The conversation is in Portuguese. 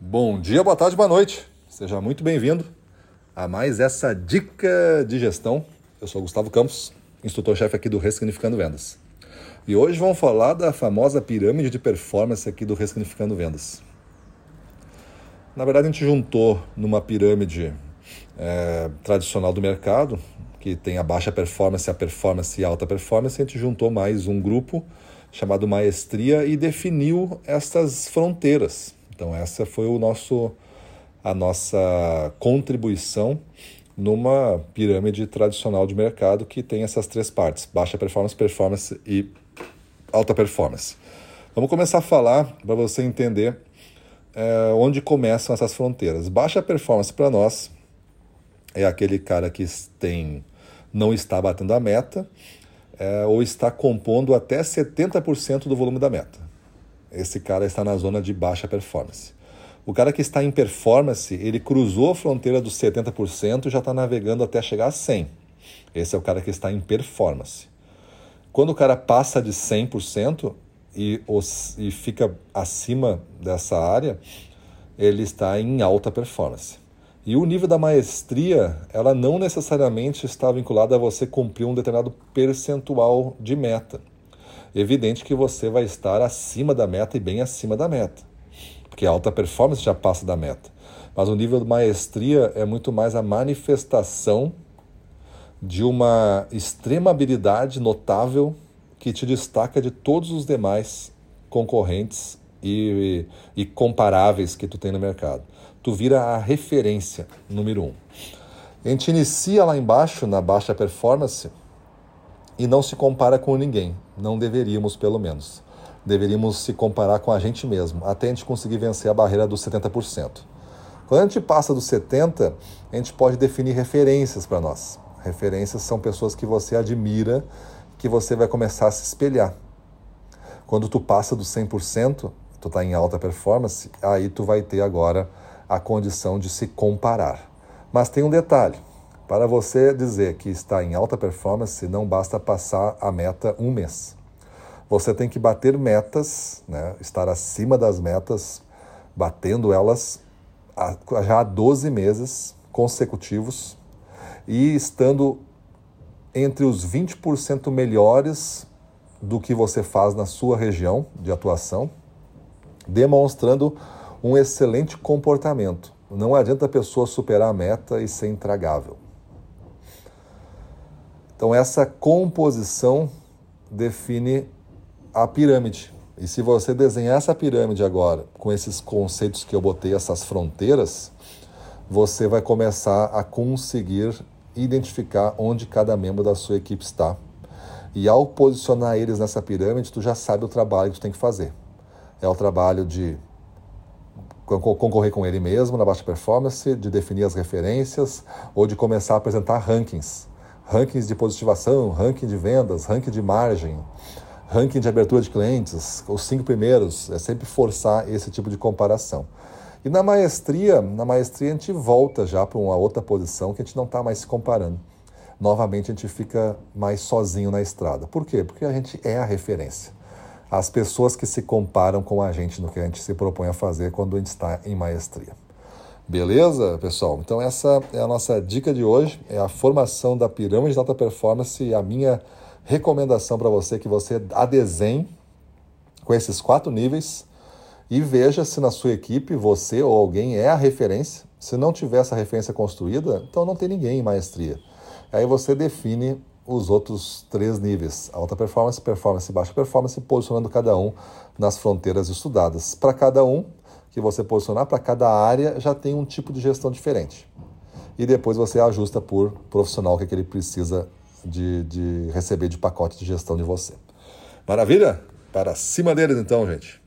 Bom dia, boa tarde, boa noite. Seja muito bem-vindo a mais essa dica de gestão. Eu sou Gustavo Campos, instrutor-chefe aqui do Ressignificando Vendas. E hoje vamos falar da famosa pirâmide de performance aqui do Ressignificando Vendas. Na verdade, a gente juntou numa pirâmide é, tradicional do mercado, que tem a baixa performance, a performance e a alta performance, a gente juntou mais um grupo chamado Maestria e definiu estas fronteiras então essa foi o nosso a nossa contribuição numa pirâmide tradicional de mercado que tem essas três partes: baixa performance, performance e alta performance. Vamos começar a falar para você entender é, onde começam essas fronteiras. Baixa performance para nós é aquele cara que tem não está batendo a meta é, ou está compondo até 70% do volume da meta. Esse cara está na zona de baixa performance. O cara que está em performance, ele cruzou a fronteira dos 70% e já está navegando até chegar a 100%. Esse é o cara que está em performance. Quando o cara passa de 100% e, e fica acima dessa área, ele está em alta performance. E o nível da maestria, ela não necessariamente está vinculada a você cumprir um determinado percentual de meta evidente que você vai estar acima da meta e bem acima da meta, porque a alta performance já passa da meta. Mas o nível de maestria é muito mais a manifestação de uma extrema habilidade notável que te destaca de todos os demais concorrentes e, e, comparáveis que tu tem no mercado. Tu vira a referência número um. A gente inicia lá embaixo, na baixa performance, e não se compara com ninguém. Não deveríamos, pelo menos. Deveríamos se comparar com a gente mesmo, até a gente conseguir vencer a barreira dos 70%. Quando a gente passa dos 70%, a gente pode definir referências para nós. Referências são pessoas que você admira, que você vai começar a se espelhar. Quando tu passa dos 100%, tu está em alta performance, aí tu vai ter agora a condição de se comparar. Mas tem um detalhe: para você dizer que está em alta performance, não basta passar a meta um mês. Você tem que bater metas, né? estar acima das metas, batendo elas já há 12 meses consecutivos e estando entre os 20% melhores do que você faz na sua região de atuação, demonstrando um excelente comportamento. Não adianta a pessoa superar a meta e ser intragável. Então, essa composição define a pirâmide. E se você desenhar essa pirâmide agora, com esses conceitos que eu botei, essas fronteiras, você vai começar a conseguir identificar onde cada membro da sua equipe está. E ao posicionar eles nessa pirâmide, tu já sabe o trabalho que tu tem que fazer. É o trabalho de concorrer com ele mesmo na baixa performance, de definir as referências ou de começar a apresentar rankings rankings de positivação, ranking de vendas, ranking de margem, ranking de abertura de clientes, os cinco primeiros, é sempre forçar esse tipo de comparação. E na maestria, na maestria a gente volta já para uma outra posição que a gente não está mais se comparando. Novamente a gente fica mais sozinho na estrada. Por quê? Porque a gente é a referência. As pessoas que se comparam com a gente no que a gente se propõe a fazer quando a gente está em maestria. Beleza, pessoal? Então essa é a nossa dica de hoje, é a formação da pirâmide de alta performance a minha recomendação para você que você a desenhe com esses quatro níveis e veja se na sua equipe você ou alguém é a referência. Se não tiver essa referência construída, então não tem ninguém em maestria. Aí você define os outros três níveis: alta performance, performance e baixa performance, posicionando cada um nas fronteiras estudadas. Para cada um, que você posicionar para cada área já tem um tipo de gestão diferente. E depois você ajusta por profissional que, é que ele precisa de, de receber de pacote de gestão de você. Maravilha? Para cima deles então, gente.